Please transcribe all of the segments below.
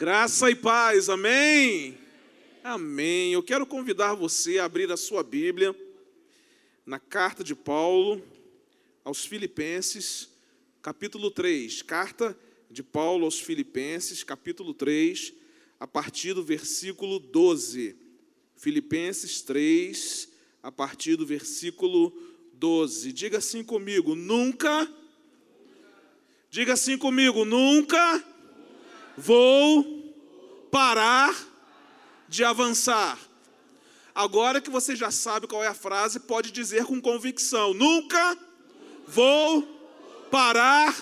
Graça e paz, amém? Amém. Eu quero convidar você a abrir a sua Bíblia na carta de Paulo aos Filipenses, capítulo 3. Carta de Paulo aos Filipenses, capítulo 3, a partir do versículo 12. Filipenses 3, a partir do versículo 12. Diga assim comigo: nunca. Diga assim comigo: nunca vou parar de avançar. Agora que você já sabe qual é a frase, pode dizer com convicção: nunca vou parar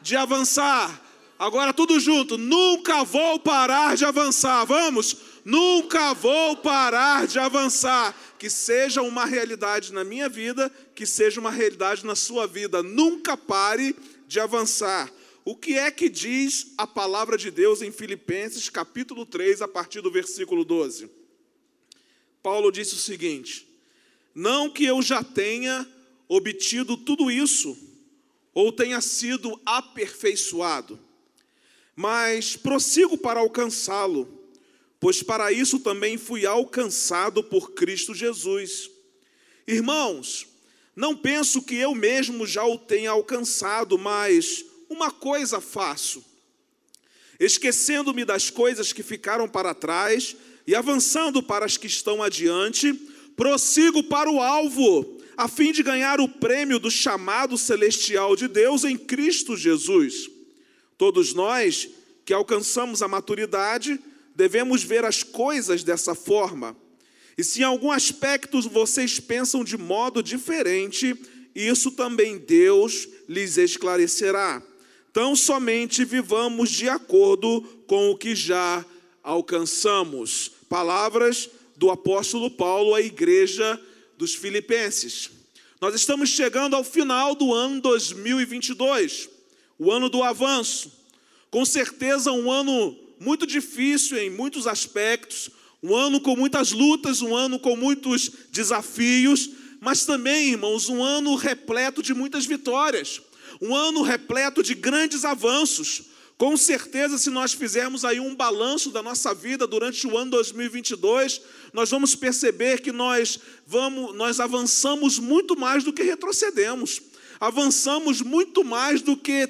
de avançar. Agora tudo junto, nunca vou parar de avançar. Vamos? Nunca vou parar de avançar. Que seja uma realidade na minha vida, que seja uma realidade na sua vida. Nunca pare de avançar. O que é que diz a palavra de Deus em Filipenses, capítulo 3, a partir do versículo 12? Paulo disse o seguinte: Não que eu já tenha obtido tudo isso, ou tenha sido aperfeiçoado, mas prossigo para alcançá-lo pois para isso também fui alcançado por Cristo Jesus. Irmãos, não penso que eu mesmo já o tenha alcançado, mas uma coisa faço. Esquecendo-me das coisas que ficaram para trás e avançando para as que estão adiante, prossigo para o alvo, a fim de ganhar o prêmio do chamado celestial de Deus em Cristo Jesus. Todos nós que alcançamos a maturidade, devemos ver as coisas dessa forma. E se em algum aspecto vocês pensam de modo diferente, isso também Deus lhes esclarecerá. Tão somente vivamos de acordo com o que já alcançamos. Palavras do apóstolo Paulo à igreja dos Filipenses. Nós estamos chegando ao final do ano 2022, o ano do avanço. Com certeza, um ano muito difícil em muitos aspectos, um ano com muitas lutas, um ano com muitos desafios, mas também, irmãos, um ano repleto de muitas vitórias, um ano repleto de grandes avanços. Com certeza, se nós fizermos aí um balanço da nossa vida durante o ano 2022, nós vamos perceber que nós vamos, nós avançamos muito mais do que retrocedemos. Avançamos muito mais do que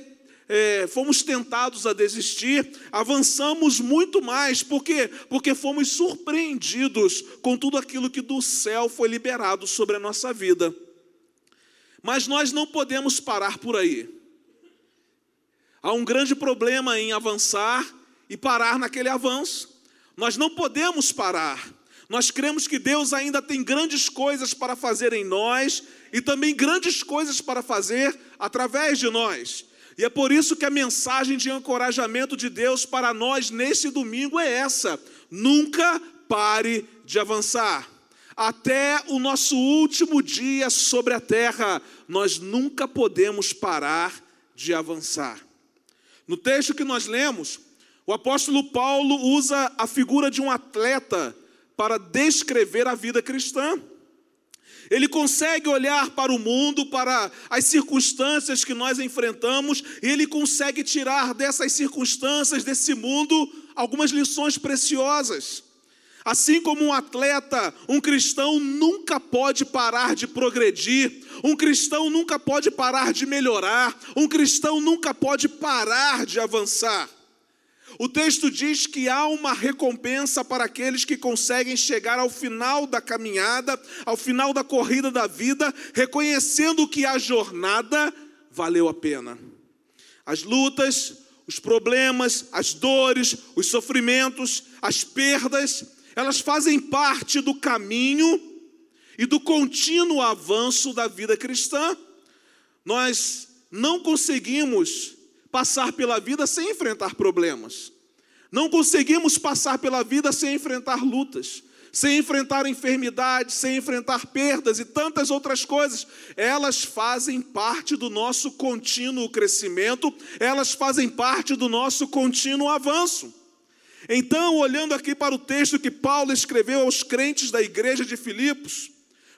é, fomos tentados a desistir, avançamos muito mais, por quê? Porque fomos surpreendidos com tudo aquilo que do céu foi liberado sobre a nossa vida. Mas nós não podemos parar por aí. Há um grande problema em avançar e parar naquele avanço. Nós não podemos parar. Nós cremos que Deus ainda tem grandes coisas para fazer em nós e também grandes coisas para fazer através de nós. E é por isso que a mensagem de encorajamento de Deus para nós nesse domingo é essa: nunca pare de avançar. Até o nosso último dia sobre a terra, nós nunca podemos parar de avançar. No texto que nós lemos, o apóstolo Paulo usa a figura de um atleta para descrever a vida cristã. Ele consegue olhar para o mundo, para as circunstâncias que nós enfrentamos, e ele consegue tirar dessas circunstâncias, desse mundo, algumas lições preciosas. Assim como um atleta, um cristão nunca pode parar de progredir, um cristão nunca pode parar de melhorar, um cristão nunca pode parar de avançar. O texto diz que há uma recompensa para aqueles que conseguem chegar ao final da caminhada, ao final da corrida da vida, reconhecendo que a jornada valeu a pena. As lutas, os problemas, as dores, os sofrimentos, as perdas, elas fazem parte do caminho e do contínuo avanço da vida cristã. Nós não conseguimos passar pela vida sem enfrentar problemas. Não conseguimos passar pela vida sem enfrentar lutas, sem enfrentar enfermidades, sem enfrentar perdas e tantas outras coisas. Elas fazem parte do nosso contínuo crescimento, elas fazem parte do nosso contínuo avanço. Então, olhando aqui para o texto que Paulo escreveu aos crentes da igreja de Filipos,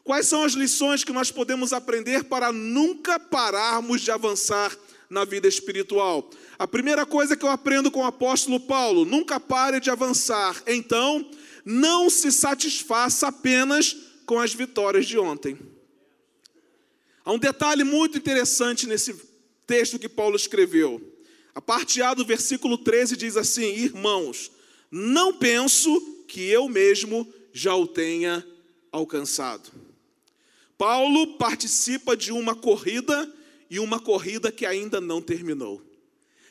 quais são as lições que nós podemos aprender para nunca pararmos de avançar na vida espiritual. A primeira coisa que eu aprendo com o apóstolo Paulo: nunca pare de avançar. Então, não se satisfaça apenas com as vitórias de ontem. Há um detalhe muito interessante nesse texto que Paulo escreveu. A parte A do versículo 13 diz assim: Irmãos, não penso que eu mesmo já o tenha alcançado. Paulo participa de uma corrida e uma corrida que ainda não terminou.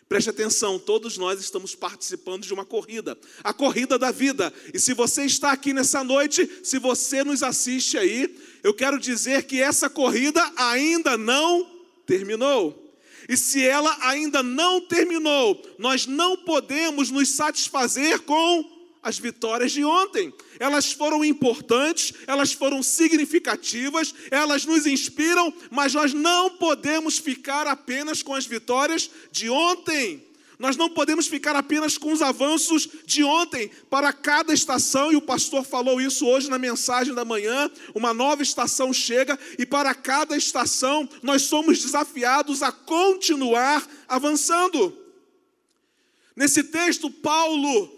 Preste atenção, todos nós estamos participando de uma corrida, a corrida da vida. E se você está aqui nessa noite, se você nos assiste aí, eu quero dizer que essa corrida ainda não terminou. E se ela ainda não terminou, nós não podemos nos satisfazer com as vitórias de ontem. Elas foram importantes, elas foram significativas, elas nos inspiram, mas nós não podemos ficar apenas com as vitórias de ontem. Nós não podemos ficar apenas com os avanços de ontem. Para cada estação, e o pastor falou isso hoje na mensagem da manhã, uma nova estação chega, e para cada estação nós somos desafiados a continuar avançando. Nesse texto, Paulo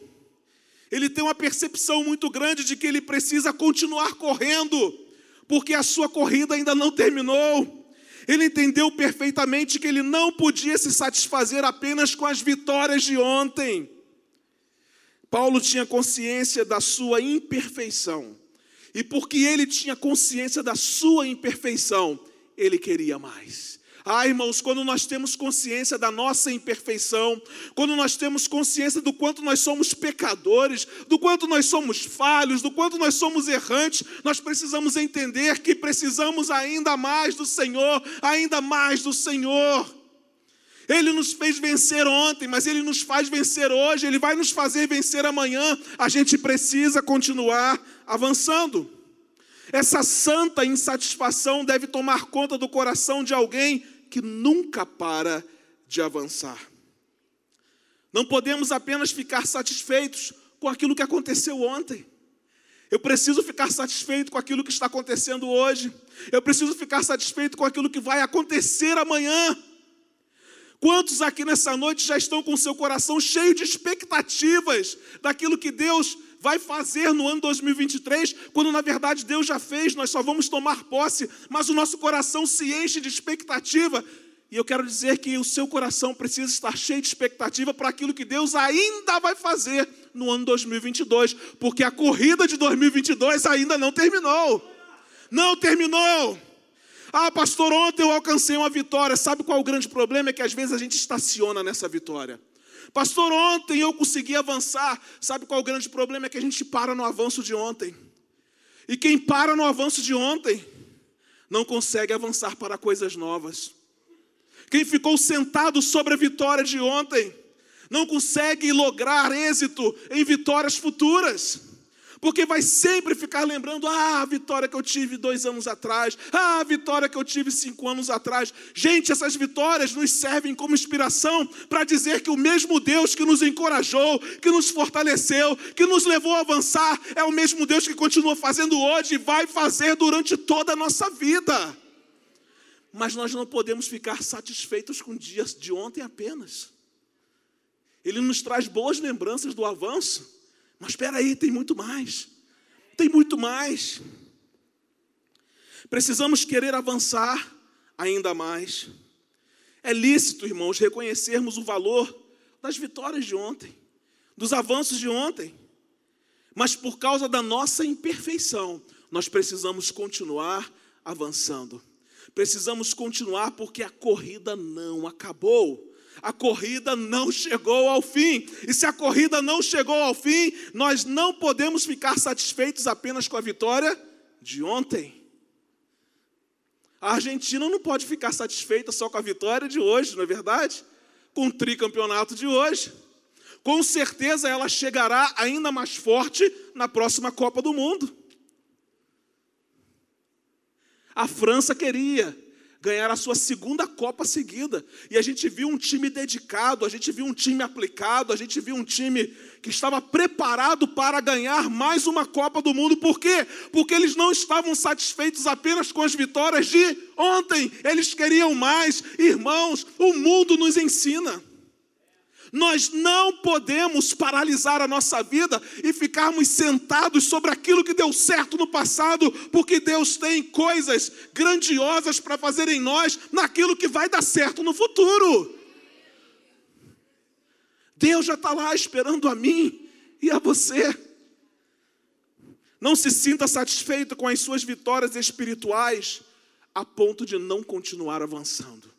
ele tem uma percepção muito grande de que ele precisa continuar correndo, porque a sua corrida ainda não terminou. Ele entendeu perfeitamente que ele não podia se satisfazer apenas com as vitórias de ontem. Paulo tinha consciência da sua imperfeição, e porque ele tinha consciência da sua imperfeição, ele queria mais. Ah, irmãos, quando nós temos consciência da nossa imperfeição, quando nós temos consciência do quanto nós somos pecadores, do quanto nós somos falhos, do quanto nós somos errantes, nós precisamos entender que precisamos ainda mais do Senhor, ainda mais do Senhor. Ele nos fez vencer ontem, mas Ele nos faz vencer hoje, Ele vai nos fazer vencer amanhã. A gente precisa continuar avançando. Essa santa insatisfação deve tomar conta do coração de alguém que nunca para de avançar. Não podemos apenas ficar satisfeitos com aquilo que aconteceu ontem. Eu preciso ficar satisfeito com aquilo que está acontecendo hoje. Eu preciso ficar satisfeito com aquilo que vai acontecer amanhã. Quantos aqui nessa noite já estão com seu coração cheio de expectativas daquilo que Deus vai fazer no ano 2023, quando na verdade Deus já fez, nós só vamos tomar posse, mas o nosso coração se enche de expectativa. E eu quero dizer que o seu coração precisa estar cheio de expectativa para aquilo que Deus ainda vai fazer no ano 2022, porque a corrida de 2022 ainda não terminou. Não terminou. Ah, pastor, ontem eu alcancei uma vitória. Sabe qual é o grande problema? É que às vezes a gente estaciona nessa vitória. Pastor, ontem eu consegui avançar. Sabe qual é o grande problema? É que a gente para no avanço de ontem. E quem para no avanço de ontem não consegue avançar para coisas novas. Quem ficou sentado sobre a vitória de ontem não consegue lograr êxito em vitórias futuras porque vai sempre ficar lembrando: ah, a vitória que eu tive dois anos atrás, ah, a vitória que eu tive cinco anos atrás. Gente, essas vitórias nos servem como inspiração para dizer que o mesmo Deus que nos encorajou, que nos fortaleceu, que nos levou a avançar, é o mesmo Deus que continua fazendo hoje e vai fazer durante toda a nossa vida. Mas nós não podemos ficar satisfeitos com dias de ontem apenas. Ele nos traz boas lembranças do avanço mas espera aí, tem muito mais. Tem muito mais. Precisamos querer avançar ainda mais. É lícito, irmãos, reconhecermos o valor das vitórias de ontem, dos avanços de ontem. Mas por causa da nossa imperfeição, nós precisamos continuar avançando. Precisamos continuar porque a corrida não acabou a corrida não chegou ao fim. E se a corrida não chegou ao fim, nós não podemos ficar satisfeitos apenas com a vitória de ontem. A Argentina não pode ficar satisfeita só com a vitória de hoje, não é verdade? Com o tricampeonato de hoje. Com certeza ela chegará ainda mais forte na próxima Copa do Mundo. A França queria ganhar a sua segunda Copa seguida. E a gente viu um time dedicado, a gente viu um time aplicado, a gente viu um time que estava preparado para ganhar mais uma Copa do Mundo. Por quê? Porque eles não estavam satisfeitos apenas com as vitórias de ontem, eles queriam mais. Irmãos, o mundo nos ensina. Nós não podemos paralisar a nossa vida e ficarmos sentados sobre aquilo que deu certo no passado, porque Deus tem coisas grandiosas para fazer em nós naquilo que vai dar certo no futuro. Deus já está lá esperando a mim e a você. Não se sinta satisfeito com as suas vitórias espirituais a ponto de não continuar avançando.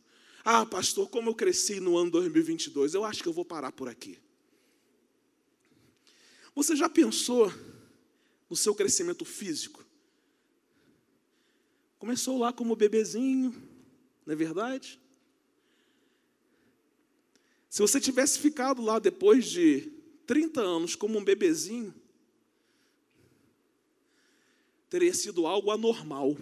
Ah, pastor, como eu cresci no ano 2022, eu acho que eu vou parar por aqui. Você já pensou no seu crescimento físico? Começou lá como bebezinho, não é verdade? Se você tivesse ficado lá depois de 30 anos como um bebezinho, teria sido algo anormal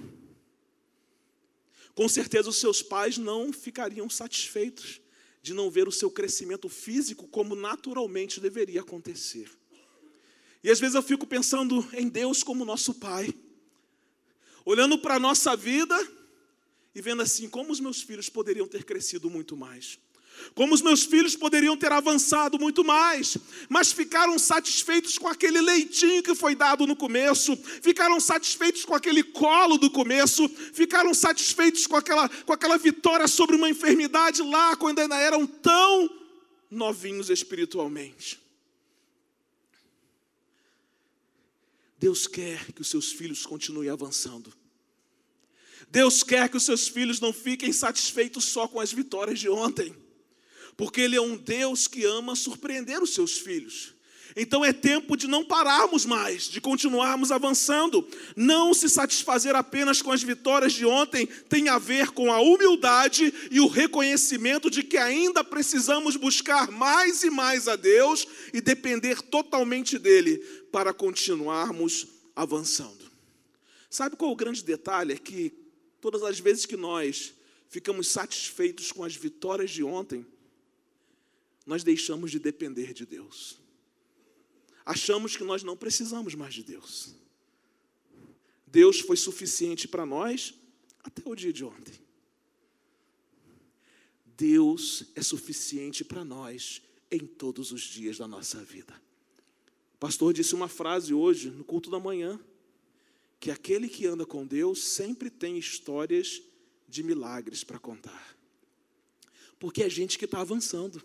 com certeza os seus pais não ficariam satisfeitos de não ver o seu crescimento físico como naturalmente deveria acontecer. E às vezes eu fico pensando em Deus como nosso Pai, olhando para a nossa vida e vendo assim como os meus filhos poderiam ter crescido muito mais. Como os meus filhos poderiam ter avançado muito mais, mas ficaram satisfeitos com aquele leitinho que foi dado no começo, ficaram satisfeitos com aquele colo do começo, ficaram satisfeitos com aquela, com aquela vitória sobre uma enfermidade lá, quando ainda eram tão novinhos espiritualmente. Deus quer que os seus filhos continuem avançando. Deus quer que os seus filhos não fiquem satisfeitos só com as vitórias de ontem porque Ele é um Deus que ama surpreender os seus filhos. Então é tempo de não pararmos mais, de continuarmos avançando. Não se satisfazer apenas com as vitórias de ontem tem a ver com a humildade e o reconhecimento de que ainda precisamos buscar mais e mais a Deus e depender totalmente dele para continuarmos avançando. Sabe qual é o grande detalhe? É que todas as vezes que nós ficamos satisfeitos com as vitórias de ontem, nós deixamos de depender de Deus. Achamos que nós não precisamos mais de Deus. Deus foi suficiente para nós até o dia de ontem. Deus é suficiente para nós em todos os dias da nossa vida. O pastor disse uma frase hoje no culto da manhã, que aquele que anda com Deus sempre tem histórias de milagres para contar. Porque é gente que está avançando.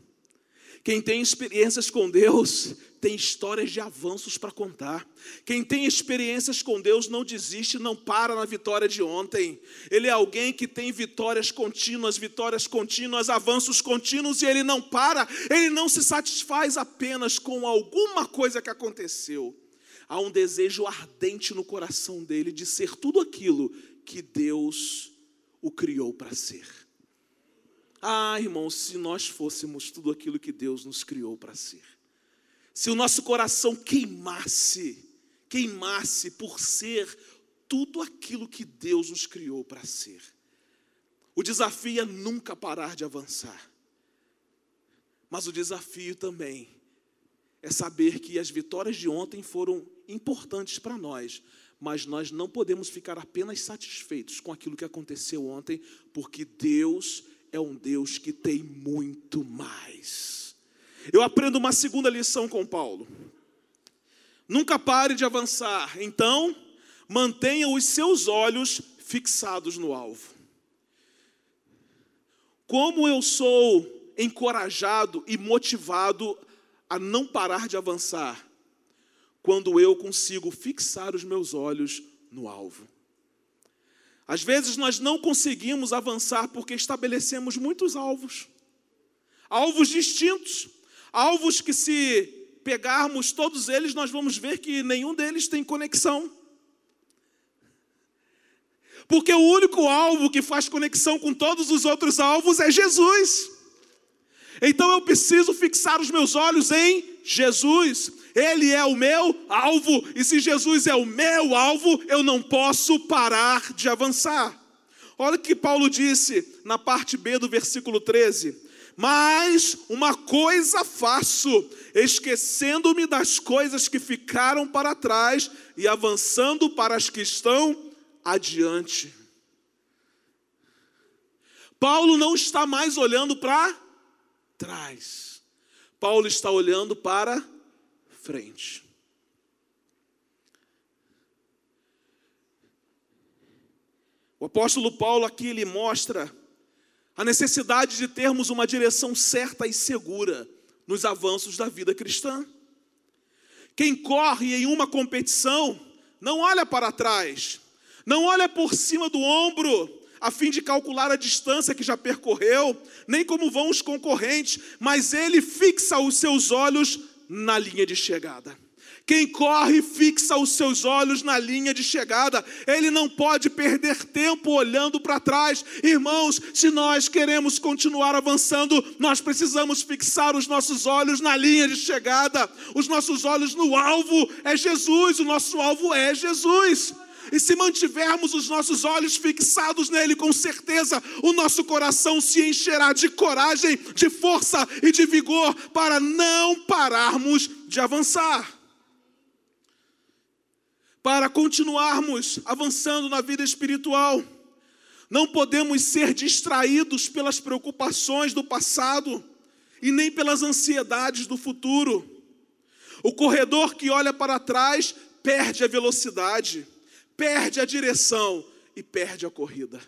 Quem tem experiências com Deus tem histórias de avanços para contar. Quem tem experiências com Deus não desiste, não para na vitória de ontem. Ele é alguém que tem vitórias contínuas, vitórias contínuas, avanços contínuos e ele não para, ele não se satisfaz apenas com alguma coisa que aconteceu. Há um desejo ardente no coração dele de ser tudo aquilo que Deus o criou para ser. Ah, irmãos, se nós fôssemos tudo aquilo que Deus nos criou para ser, se o nosso coração queimasse, queimasse por ser tudo aquilo que Deus nos criou para ser, o desafio é nunca parar de avançar, mas o desafio também é saber que as vitórias de ontem foram importantes para nós, mas nós não podemos ficar apenas satisfeitos com aquilo que aconteceu ontem, porque Deus é um Deus que tem muito mais. Eu aprendo uma segunda lição com Paulo. Nunca pare de avançar, então mantenha os seus olhos fixados no alvo. Como eu sou encorajado e motivado a não parar de avançar, quando eu consigo fixar os meus olhos no alvo. Às vezes nós não conseguimos avançar porque estabelecemos muitos alvos, alvos distintos, alvos que, se pegarmos todos eles, nós vamos ver que nenhum deles tem conexão. Porque o único alvo que faz conexão com todos os outros alvos é Jesus. Então eu preciso fixar os meus olhos em Jesus. Ele é o meu alvo, e se Jesus é o meu alvo, eu não posso parar de avançar. Olha o que Paulo disse na parte B do versículo 13: Mas uma coisa faço, esquecendo-me das coisas que ficaram para trás e avançando para as que estão adiante. Paulo não está mais olhando para trás, Paulo está olhando para frente. O apóstolo Paulo aqui ele mostra a necessidade de termos uma direção certa e segura nos avanços da vida cristã. Quem corre em uma competição não olha para trás, não olha por cima do ombro, a fim de calcular a distância que já percorreu, nem como vão os concorrentes, mas ele fixa os seus olhos na linha de chegada. Quem corre fixa os seus olhos na linha de chegada. Ele não pode perder tempo olhando para trás. Irmãos, se nós queremos continuar avançando, nós precisamos fixar os nossos olhos na linha de chegada. Os nossos olhos no alvo é Jesus. O nosso alvo é Jesus. E se mantivermos os nossos olhos fixados nele, com certeza o nosso coração se encherá de coragem, de força e de vigor para não pararmos de avançar para continuarmos avançando na vida espiritual. Não podemos ser distraídos pelas preocupações do passado e nem pelas ansiedades do futuro. O corredor que olha para trás perde a velocidade, perde a direção e perde a corrida.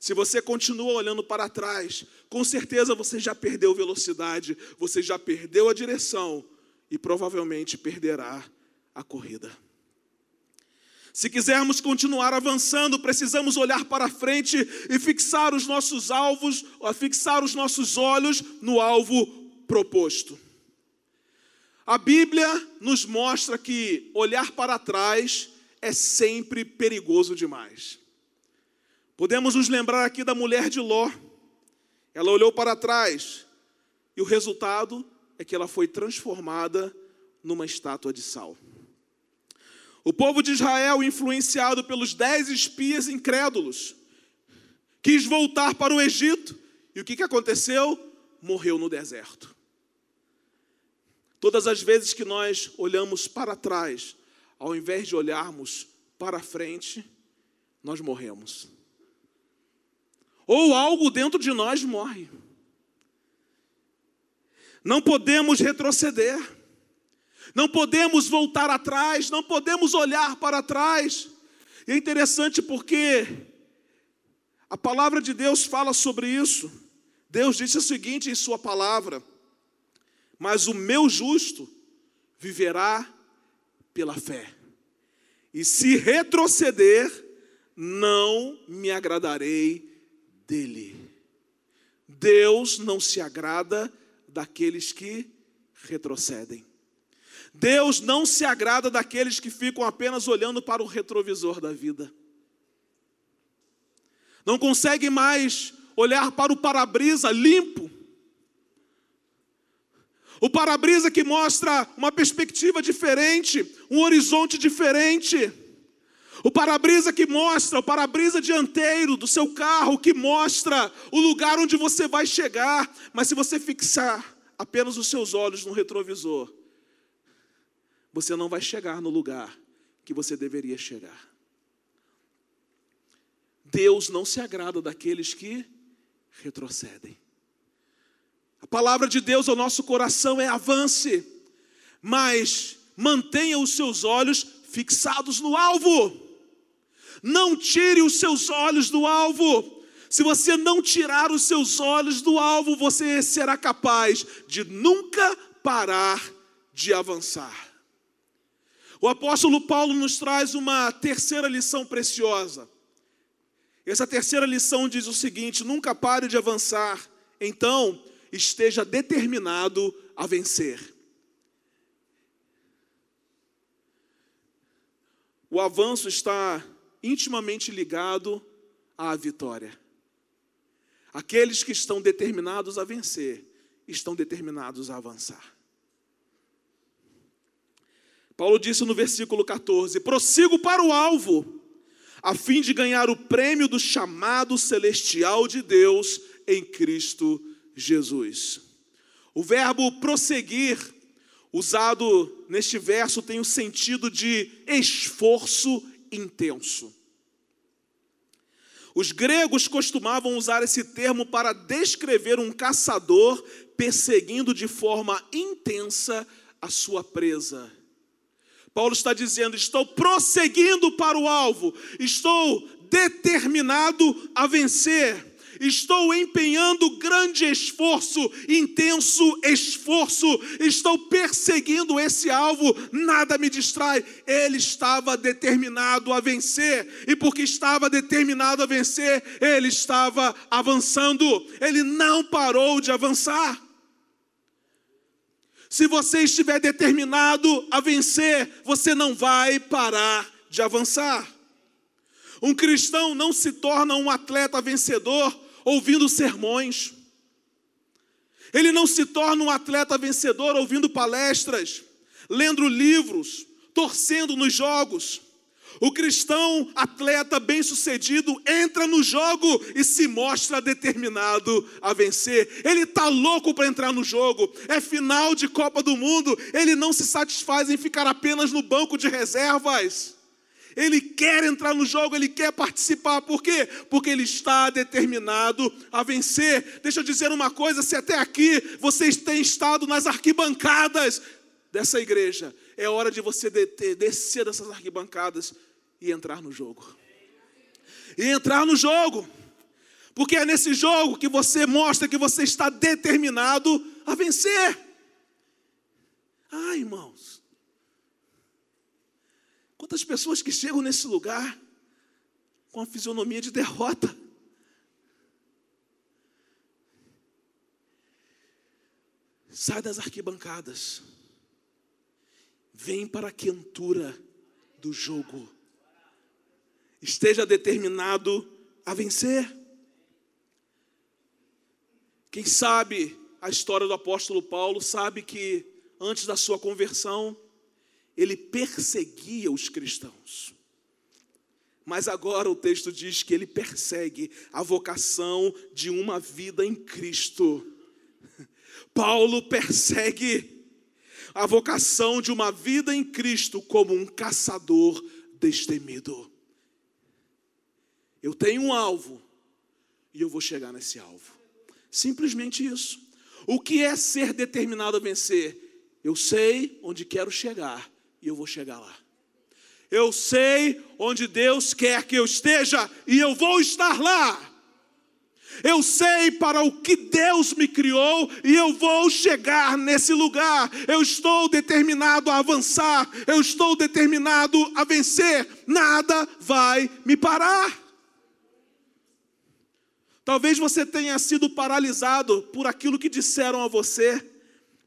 Se você continua olhando para trás, com certeza você já perdeu velocidade, você já perdeu a direção e provavelmente perderá a corrida. Se quisermos continuar avançando, precisamos olhar para frente e fixar os nossos alvos, fixar os nossos olhos no alvo proposto. A Bíblia nos mostra que olhar para trás é sempre perigoso demais. Podemos nos lembrar aqui da mulher de Ló. Ela olhou para trás e o resultado é que ela foi transformada numa estátua de sal. O povo de Israel, influenciado pelos dez espias incrédulos, quis voltar para o Egito. E o que, que aconteceu? Morreu no deserto. Todas as vezes que nós olhamos para trás, ao invés de olharmos para frente, nós morremos. Ou algo dentro de nós morre. Não podemos retroceder. Não podemos voltar atrás, não podemos olhar para trás. E é interessante porque a palavra de Deus fala sobre isso. Deus disse o seguinte em Sua palavra: Mas o meu justo viverá pela fé, e se retroceder, não me agradarei dele. Deus não se agrada daqueles que retrocedem. Deus não se agrada daqueles que ficam apenas olhando para o retrovisor da vida. Não consegue mais olhar para o para-brisa limpo. O para-brisa que mostra uma perspectiva diferente, um horizonte diferente. O para-brisa que mostra, o para-brisa dianteiro do seu carro que mostra o lugar onde você vai chegar. Mas se você fixar apenas os seus olhos no retrovisor, você não vai chegar no lugar que você deveria chegar. Deus não se agrada daqueles que retrocedem. A palavra de Deus ao nosso coração é avance, mas mantenha os seus olhos fixados no alvo. Não tire os seus olhos do alvo. Se você não tirar os seus olhos do alvo, você será capaz de nunca parar de avançar. O apóstolo Paulo nos traz uma terceira lição preciosa. Essa terceira lição diz o seguinte: nunca pare de avançar, então esteja determinado a vencer. O avanço está intimamente ligado à vitória. Aqueles que estão determinados a vencer, estão determinados a avançar. Paulo disse no versículo 14: prossigo para o alvo, a fim de ganhar o prêmio do chamado celestial de Deus em Cristo Jesus. O verbo prosseguir, usado neste verso, tem o sentido de esforço intenso. Os gregos costumavam usar esse termo para descrever um caçador perseguindo de forma intensa a sua presa. Paulo está dizendo: estou prosseguindo para o alvo, estou determinado a vencer. Estou empenhando grande esforço, intenso esforço, estou perseguindo esse alvo, nada me distrai. Ele estava determinado a vencer, e porque estava determinado a vencer, ele estava avançando, ele não parou de avançar. Se você estiver determinado a vencer, você não vai parar de avançar. Um cristão não se torna um atleta vencedor ouvindo sermões. Ele não se torna um atleta vencedor ouvindo palestras, lendo livros, torcendo nos jogos. O cristão atleta bem-sucedido entra no jogo e se mostra determinado a vencer. Ele está louco para entrar no jogo. É final de Copa do Mundo. Ele não se satisfaz em ficar apenas no banco de reservas. Ele quer entrar no jogo, ele quer participar. Por quê? Porque ele está determinado a vencer. Deixa eu dizer uma coisa: se até aqui vocês têm estado nas arquibancadas dessa igreja, é hora de você descer dessas arquibancadas e entrar no jogo. E entrar no jogo. Porque é nesse jogo que você mostra que você está determinado a vencer. Ah, irmãos. Quantas pessoas que chegam nesse lugar com a fisionomia de derrota. Sai das arquibancadas. Vem para a quentura do jogo esteja determinado a vencer. Quem sabe a história do apóstolo Paulo sabe que antes da sua conversão, ele perseguia os cristãos. Mas agora o texto diz que ele persegue a vocação de uma vida em Cristo. Paulo persegue a vocação de uma vida em Cristo como um caçador destemido. Eu tenho um alvo e eu vou chegar nesse alvo. Simplesmente isso. O que é ser determinado a vencer? Eu sei onde quero chegar e eu vou chegar lá. Eu sei onde Deus quer que eu esteja e eu vou estar lá. Eu sei para o que Deus me criou e eu vou chegar nesse lugar. Eu estou determinado a avançar, eu estou determinado a vencer. Nada vai me parar. Talvez você tenha sido paralisado por aquilo que disseram a você,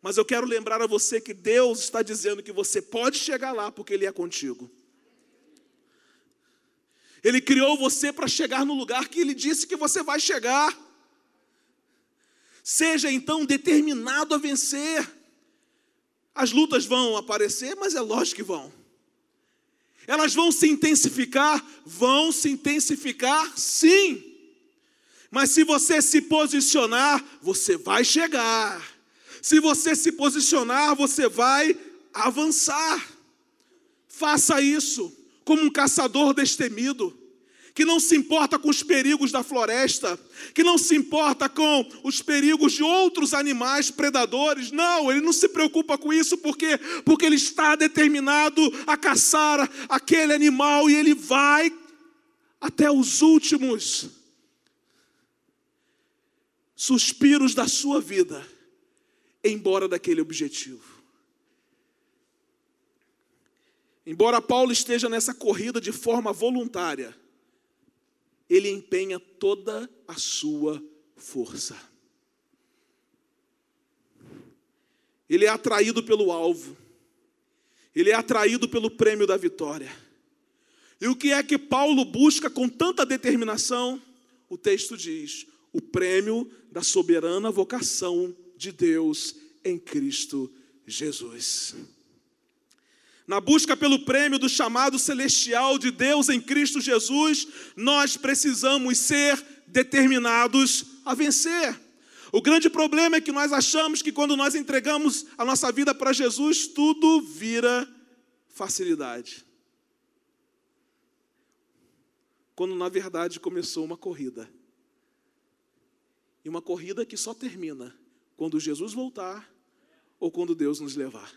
mas eu quero lembrar a você que Deus está dizendo que você pode chegar lá porque Ele é contigo. Ele criou você para chegar no lugar que Ele disse que você vai chegar. Seja então determinado a vencer. As lutas vão aparecer, mas é lógico que vão. Elas vão se intensificar? Vão se intensificar, sim. Mas se você se posicionar, você vai chegar. Se você se posicionar, você vai avançar. Faça isso como um caçador destemido, que não se importa com os perigos da floresta, que não se importa com os perigos de outros animais predadores. Não, ele não se preocupa com isso porque porque ele está determinado a caçar aquele animal e ele vai até os últimos suspiros da sua vida embora daquele objetivo. Embora Paulo esteja nessa corrida de forma voluntária, ele empenha toda a sua força. Ele é atraído pelo alvo, ele é atraído pelo prêmio da vitória. E o que é que Paulo busca com tanta determinação? O texto diz: o prêmio da soberana vocação de Deus em Cristo Jesus. na busca pelo prêmio do chamado celestial de Deus em Cristo Jesus, nós precisamos ser determinados a vencer. O grande problema é que nós achamos que quando nós entregamos a nossa vida para Jesus, tudo vira facilidade. Quando na verdade começou uma corrida. E uma corrida que só termina quando Jesus voltar ou quando Deus nos levar.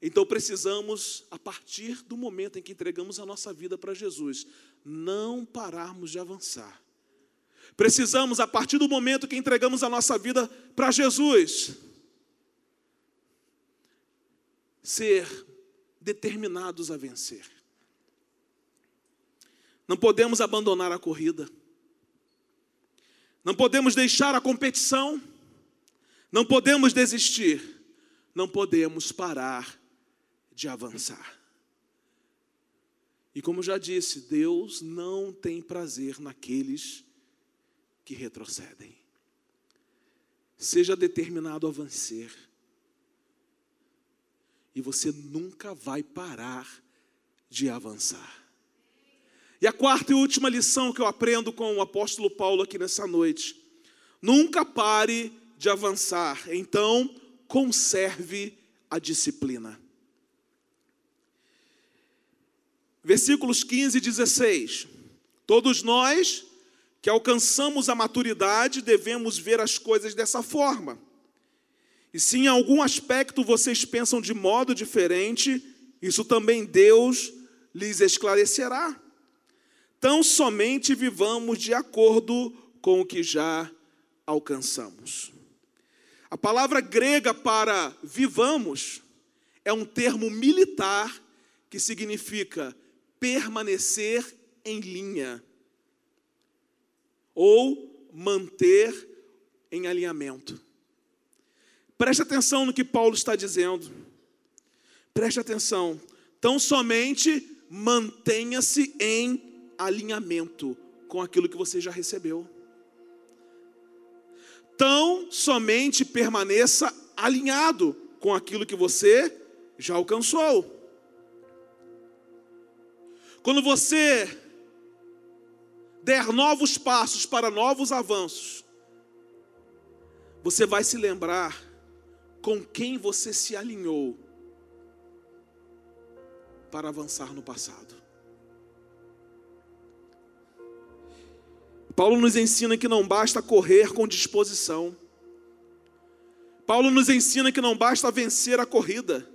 Então precisamos, a partir do momento em que entregamos a nossa vida para Jesus, não pararmos de avançar. Precisamos, a partir do momento que entregamos a nossa vida para Jesus, ser determinados a vencer. Não podemos abandonar a corrida. Não podemos deixar a competição. Não podemos desistir. Não podemos parar de avançar. E como já disse, Deus não tem prazer naqueles que retrocedem. Seja determinado a vencer. E você nunca vai parar de avançar. E a quarta e última lição que eu aprendo com o apóstolo Paulo aqui nessa noite: nunca pare de avançar, então conserve a disciplina. Versículos 15 e 16. Todos nós que alcançamos a maturidade devemos ver as coisas dessa forma. E se em algum aspecto vocês pensam de modo diferente, isso também Deus lhes esclarecerá. Tão somente vivamos de acordo com o que já alcançamos. A palavra grega para vivamos é um termo militar que significa permanecer em linha ou manter em alinhamento. Preste atenção no que Paulo está dizendo. Preste atenção. Tão somente mantenha-se em alinhamento com aquilo que você já recebeu. Tão somente permaneça alinhado com aquilo que você já alcançou. Quando você der novos passos para novos avanços, você vai se lembrar com quem você se alinhou para avançar no passado. Paulo nos ensina que não basta correr com disposição. Paulo nos ensina que não basta vencer a corrida,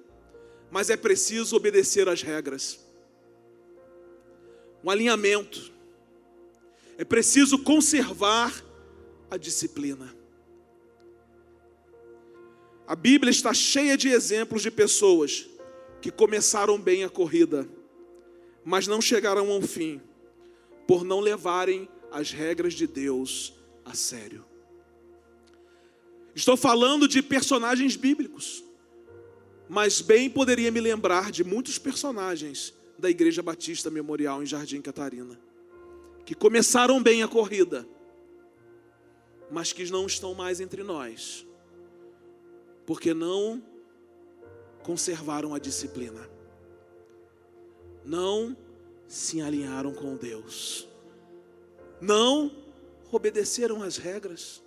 mas é preciso obedecer às regras um alinhamento. É preciso conservar a disciplina. A Bíblia está cheia de exemplos de pessoas que começaram bem a corrida, mas não chegaram ao fim, por não levarem as regras de Deus a sério. Estou falando de personagens bíblicos, mas bem poderia me lembrar de muitos personagens da Igreja Batista Memorial em Jardim Catarina, que começaram bem a corrida, mas que não estão mais entre nós, porque não conservaram a disciplina, não se alinharam com Deus, não obedeceram às regras,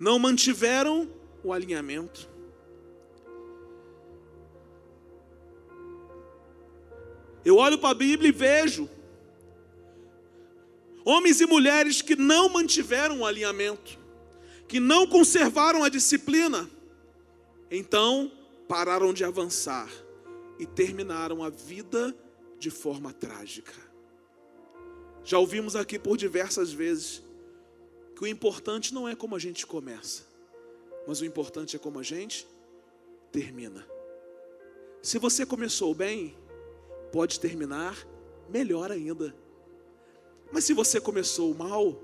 não mantiveram o alinhamento. Eu olho para a Bíblia e vejo homens e mulheres que não mantiveram o alinhamento, que não conservaram a disciplina, então pararam de avançar e terminaram a vida de forma trágica. Já ouvimos aqui por diversas vezes que o importante não é como a gente começa, mas o importante é como a gente termina. Se você começou bem, pode terminar melhor ainda. Mas se você começou mal,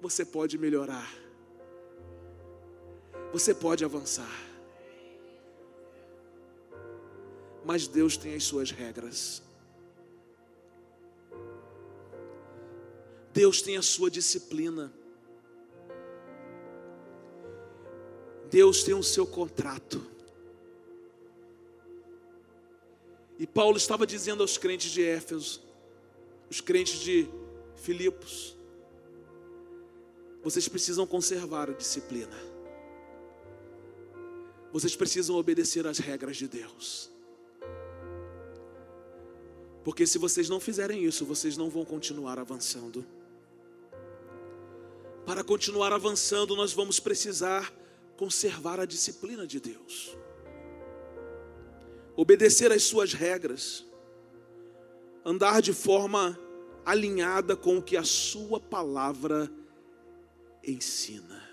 você pode melhorar. Você pode avançar. Mas Deus tem as suas regras. Deus tem a sua disciplina. Deus tem o seu contrato. E Paulo estava dizendo aos crentes de Éfeso, os crentes de Filipos, vocês precisam conservar a disciplina. Vocês precisam obedecer às regras de Deus. Porque se vocês não fizerem isso, vocês não vão continuar avançando. Para continuar avançando, nós vamos precisar conservar a disciplina de Deus, obedecer às suas regras, andar de forma alinhada com o que a Sua palavra ensina.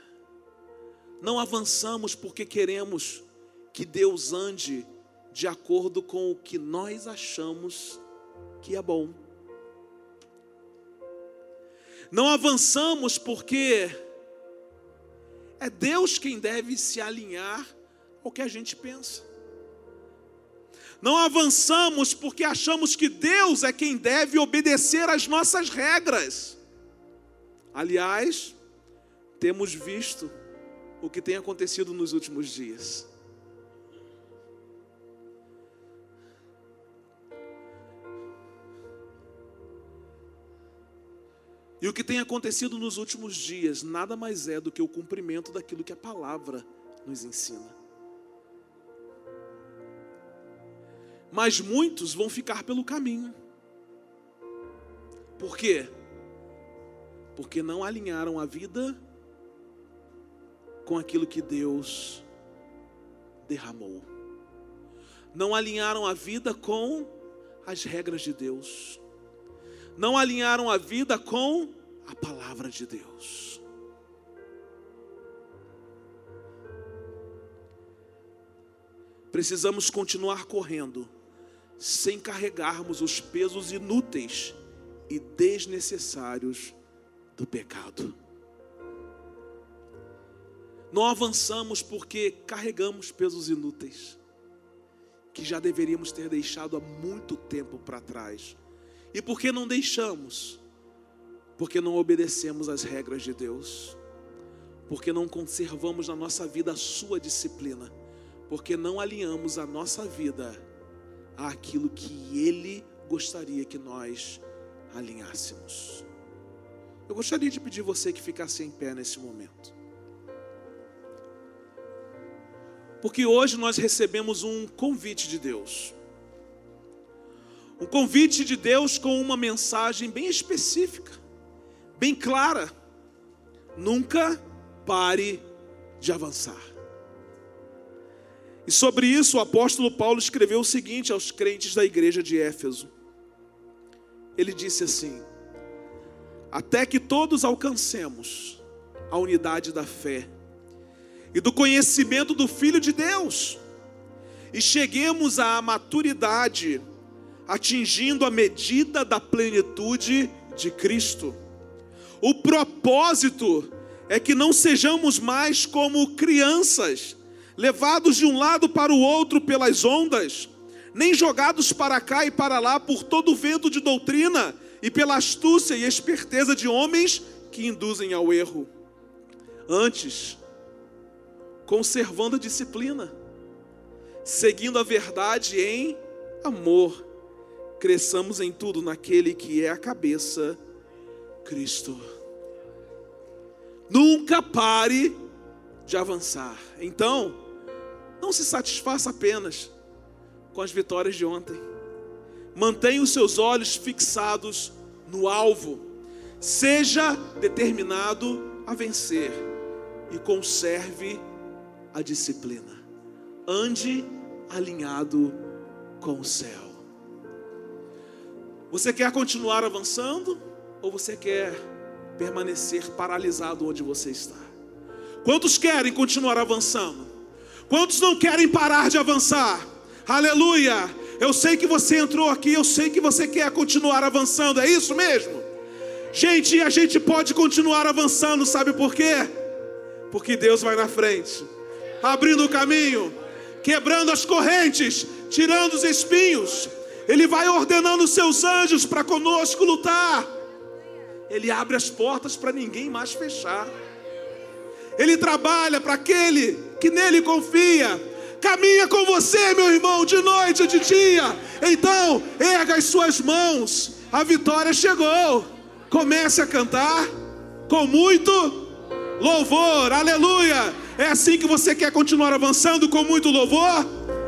Não avançamos porque queremos que Deus ande de acordo com o que nós achamos que é bom. Não avançamos porque é Deus quem deve se alinhar ao que a gente pensa. Não avançamos porque achamos que Deus é quem deve obedecer às nossas regras. Aliás, temos visto o que tem acontecido nos últimos dias. E o que tem acontecido nos últimos dias nada mais é do que o cumprimento daquilo que a palavra nos ensina. Mas muitos vão ficar pelo caminho. Por quê? Porque não alinharam a vida com aquilo que Deus derramou. Não alinharam a vida com as regras de Deus. Não alinharam a vida com a palavra de Deus. Precisamos continuar correndo sem carregarmos os pesos inúteis e desnecessários do pecado. Não avançamos porque carregamos pesos inúteis, que já deveríamos ter deixado há muito tempo para trás. E por que não deixamos? Porque não obedecemos às regras de Deus, porque não conservamos na nossa vida a Sua disciplina, porque não alinhamos a nossa vida àquilo que Ele gostaria que nós alinhássemos. Eu gostaria de pedir você que ficasse em pé nesse momento. Porque hoje nós recebemos um convite de Deus. Um convite de Deus com uma mensagem bem específica, bem clara. Nunca pare de avançar. E sobre isso o apóstolo Paulo escreveu o seguinte aos crentes da igreja de Éfeso. Ele disse assim: Até que todos alcancemos a unidade da fé e do conhecimento do Filho de Deus, e cheguemos à maturidade, atingindo a medida da plenitude de Cristo. O propósito é que não sejamos mais como crianças, levados de um lado para o outro pelas ondas, nem jogados para cá e para lá por todo o vento de doutrina e pela astúcia e esperteza de homens que induzem ao erro. Antes, conservando a disciplina, seguindo a verdade em amor, cresçamos em tudo naquele que é a cabeça, Cristo. Nunca pare de avançar. Então, não se satisfaça apenas com as vitórias de ontem. Mantenha os seus olhos fixados no alvo. Seja determinado a vencer e conserve a disciplina. Ande alinhado com o céu. Você quer continuar avançando ou você quer permanecer paralisado onde você está? Quantos querem continuar avançando? Quantos não querem parar de avançar? Aleluia! Eu sei que você entrou aqui, eu sei que você quer continuar avançando, é isso mesmo? Gente, a gente pode continuar avançando, sabe por quê? Porque Deus vai na frente abrindo o caminho, quebrando as correntes, tirando os espinhos. Ele vai ordenando seus anjos para conosco lutar. Ele abre as portas para ninguém mais fechar. Ele trabalha para aquele que nele confia. caminha com você, meu irmão, de noite ou de dia. Então, erga as suas mãos, a vitória chegou. Comece a cantar com muito louvor, aleluia. É assim que você quer continuar avançando com muito louvor?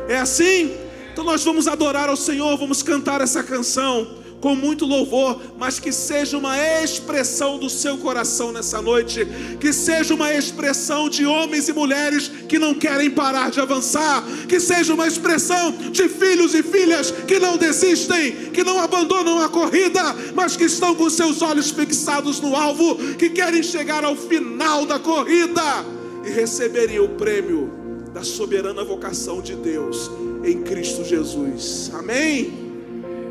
É assim? Então nós vamos adorar ao Senhor, vamos cantar essa canção com muito louvor, mas que seja uma expressão do seu coração nessa noite, que seja uma expressão de homens e mulheres que não querem parar de avançar, que seja uma expressão de filhos e filhas que não desistem, que não abandonam a corrida, mas que estão com seus olhos fixados no alvo, que querem chegar ao final da corrida e receberem o prêmio da soberana vocação de Deus em Cristo Jesus. Amém.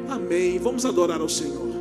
Amém. Vamos adorar ao Senhor.